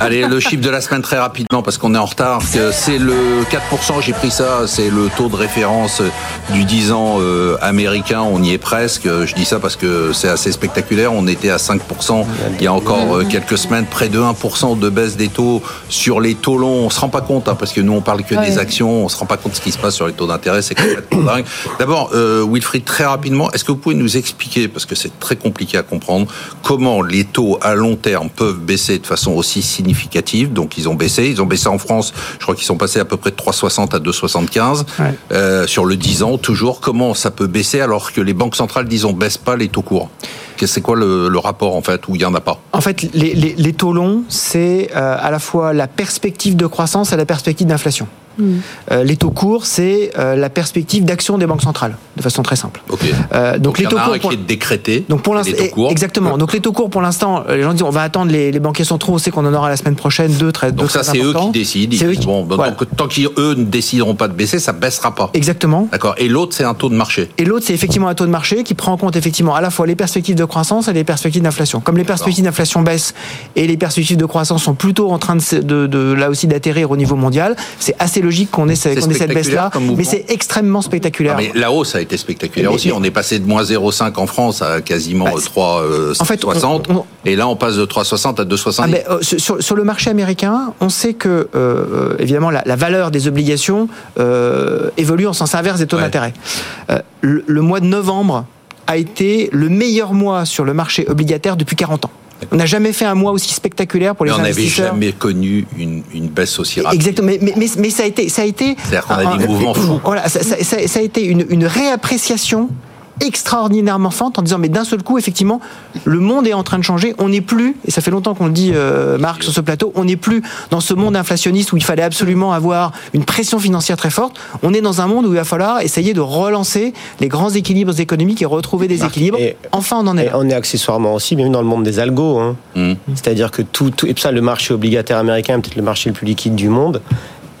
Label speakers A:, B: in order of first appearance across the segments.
A: Allez, le chiffre de la semaine très rapidement parce qu'on est en retard. C'est le 4%, j'ai pris ça, c'est le taux de référence du 10 ans euh, américain, on y est presque. Je dis ça parce que c'est assez spectaculaire. On était à 5% il y a encore euh, quelques semaines, près de 1% de baisse des taux sur les taux longs. On se rend pas compte hein, parce que nous on parle que des actions, on se rend pas compte de ce qui se passe sur les taux d'intérêt, c'est complètement dingue. D'abord, euh, Wilfried, très rapidement, est-ce que vous pouvez nous expliquer, parce que c'est très compliqué à comprendre, comment les taux à long terme peuvent baisser de façon aussi significative Donc ils ont baissé, ils ont baissé en France, je crois qu'ils sont passés à peu près de 3,60 à 2,75 euh, sur le 10 ans. Toujours, comment ça peut baisser alors que les banques centrales disent on baisse pas les taux courts c'est quoi le, rapport en fait où il y en a pas?
B: En fait, les, taux longs, c'est euh, à la fois la perspective de croissance et la perspective d'inflation. Euh, les taux courts, c'est euh, la perspective d'action des banques centrales, de façon très simple.
A: Euh, donc, les taux courts qui est décrété.
B: Donc pour l'instant, exactement. Donc les taux courts, pour l'instant, les gens disent on va attendre les, banquiers centraux. On sait qu'on en aura la semaine prochaine deux très.
A: Donc ça, c'est eux qui décident. bon, donc tant qu'eux ne décideront pas de baisser, ça baissera pas.
B: Exactement.
A: D'accord. Et l'autre, c'est un taux de marché.
B: Et l'autre, c'est effectivement un taux de marché qui prend en compte effectivement à la fois les perspectives de croissance et les perspectives d'inflation. Comme les perspectives d'inflation baissent et les perspectives de croissance sont plutôt en train de, là aussi d'atterrir au niveau mondial, c'est assez logique qu'on ait cette baisse-là, mais c'est extrêmement spectaculaire.
A: mais la hausse a été spectaculaire aussi. on est passé de moins 0,5 en France à quasiment 3,60. Bah, en fait, et là, on passe de 3,60 à 2,70.
B: Ah, euh, sur, le marché américain, on sait que, euh, euh, évidemment, la, valeur des obligations évolue en sens inverse des taux d'intérêt. le mois de novembre a été le meilleur mois sur le marché obligataire depuis 40 ans. On n'a jamais fait un mois aussi spectaculaire pour les investisseurs.
A: On n'avait jamais connu une, baisse aussi rapide.
B: Exactement, mais, mais, ça a été, ça a été.
A: C'est-à-dire qu'on a des mouvements fous.
B: Voilà, ça, a été une, une réappréciation extraordinairement forte en disant mais d'un seul coup effectivement le monde est en train de changer on n'est plus et ça fait longtemps qu'on le dit euh, Marc sur ce plateau on n'est plus dans ce monde inflationniste où il fallait absolument avoir une pression financière très forte on est dans un monde où il va falloir essayer de relancer les grands équilibres économiques et retrouver des équilibres enfin on en est
C: là. on est accessoirement aussi même dans le monde des algos hein. mmh. c'est-à-dire que tout, tout et ça le marché obligataire américain est peut-être le marché le plus liquide du monde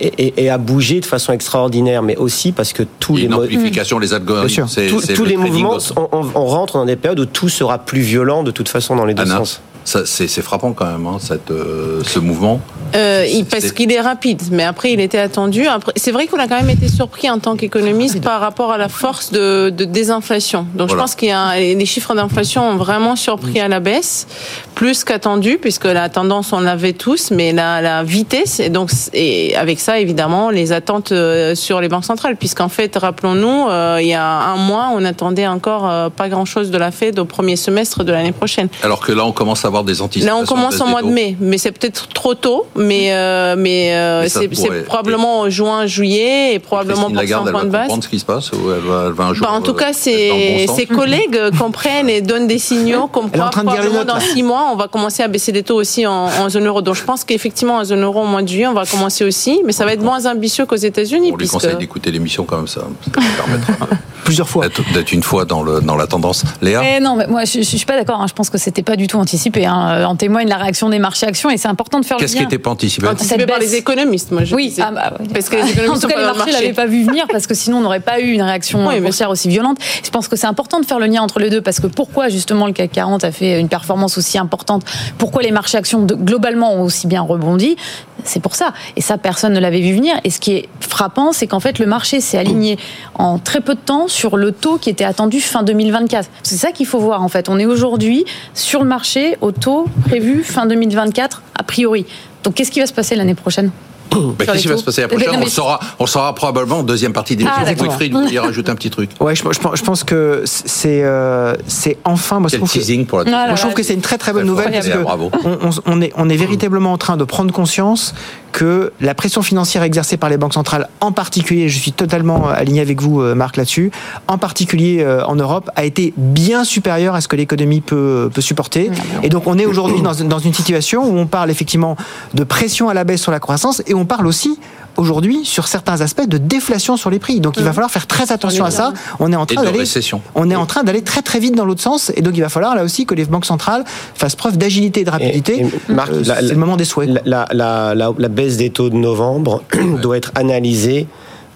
C: et, et, a bougé de façon extraordinaire, mais aussi parce que tous les
A: amplification, les algorithmes,
C: tous les mouvements, on, on, rentre dans des périodes où tout sera plus violent de toute façon dans les deux sens.
A: C'est frappant quand même, hein, cette, euh, ce mouvement.
D: Euh, parce qu'il est rapide, mais après il était attendu. C'est vrai qu'on a quand même été surpris en tant qu'économiste par rapport à la force de, de désinflation. Donc je pense que les chiffres d'inflation ont vraiment surpris à la baisse, plus qu'attendu, puisque la tendance on l'avait tous, mais la, la, vitesse et donc et avec ça évidemment les attentes euh, sur les banques centrales, puisqu'en fait rappelons-nous il y a un mois on attendait encore pas grand-chose de la Fed au premier semestre de l'année prochaine.
A: Alors que là on commence à avoir des anticipations.
D: Là, on commence en mois de mai, mais c'est peut-être trop tôt. Mais, euh, mais, euh, c'est probablement juin, juillet, et probablement
A: pour Lagarde, point de base. comprendre ce qui se passe ou elle va, elle va un jour,
D: bah, En tout cas, ses, ses collègues comprennent et donnent des signaux comme quoi probablement dans six mois, on va commencer à baisser les taux aussi en, en zone euro. Donc, je pense qu'effectivement, en zone euro, au mois de juillet, on va commencer aussi, mais ça va être moins ambitieux qu'aux États-Unis.
A: On lui conseille d'écouter l'émission quand même, ça, ça permettra
B: plusieurs fois
A: d'être une fois dans, le, dans la tendance. Léa
E: eh Non, mais moi, je, je suis pas d'accord. Hein. Je pense que c'était pas du tout anticipé. Hein. En témoigne la réaction des marchés actions et c'est important de faire
A: Qu'est-ce qui n'était pas anticipé
D: Anticipé par les économistes, moi je
E: Oui, ah, bah, parce que les économistes en tout cas, les marchés l'avaient pas vu venir parce que sinon on n'aurait pas eu une réaction boursière aussi violente. Je pense que c'est important de faire le lien entre les deux parce que pourquoi justement le CAC 40 a fait une performance aussi importante? Pourquoi les marchés actions globalement ont aussi bien rebondi? C'est pour ça. Et ça, personne ne l'avait vu venir. Et ce qui est frappant, c'est qu'en fait le marché s'est aligné en très peu de temps sur le taux qui était attendu fin 2024. C'est ça qu'il faut voir en fait. On est aujourd'hui sur le marché au taux prévu fin 2024 a priori. Donc qu'est-ce qui va se passer l'année prochaine?
A: bah, Qu'est-ce qui va se passer la prochaine on, le saura, on saura probablement en deuxième partie des ah, Wilfried, vous voulez rajouter un petit truc.
B: Ouais, je, je, pense que c'est euh, c'est enfin.
A: Moi, Quel teasing pour la
B: moi, je trouve que c'est une très très bonne nouvelle parce que on, on, est, on est véritablement en train de prendre conscience que la pression financière exercée par les banques centrales, en particulier, je suis totalement aligné avec vous, euh, Marc, là-dessus, en particulier euh, en Europe, a été bien supérieure à ce que l'économie peut, peut supporter. Et donc, on est aujourd'hui dans, dans une situation où on parle effectivement de pression à la baisse sur la croissance et on parle aussi aujourd'hui sur certains aspects de déflation sur les prix. Donc il va mmh. falloir faire très attention à ça. On est en train d'aller on est en train d'aller très très vite dans l'autre sens et donc il va falloir là aussi que les banques centrales fassent preuve d'agilité et de rapidité. Euh, c'est le moment des souhaits.
C: La, la baisse des taux de novembre doit être analysée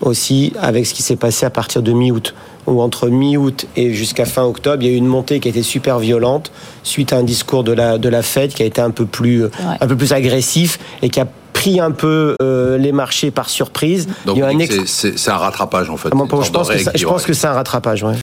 C: aussi avec ce qui s'est passé à partir de mi-août. où entre mi-août et jusqu'à fin octobre, il y a eu une montée qui a été super violente suite à un discours de la, de la Fed qui a été un peu plus, un peu plus agressif et qui a pris un peu euh, les marchés par surprise.
A: Donc c'est un rattrapage en fait.
C: je, pense que je pense que c'est un rattrapage. Ouais.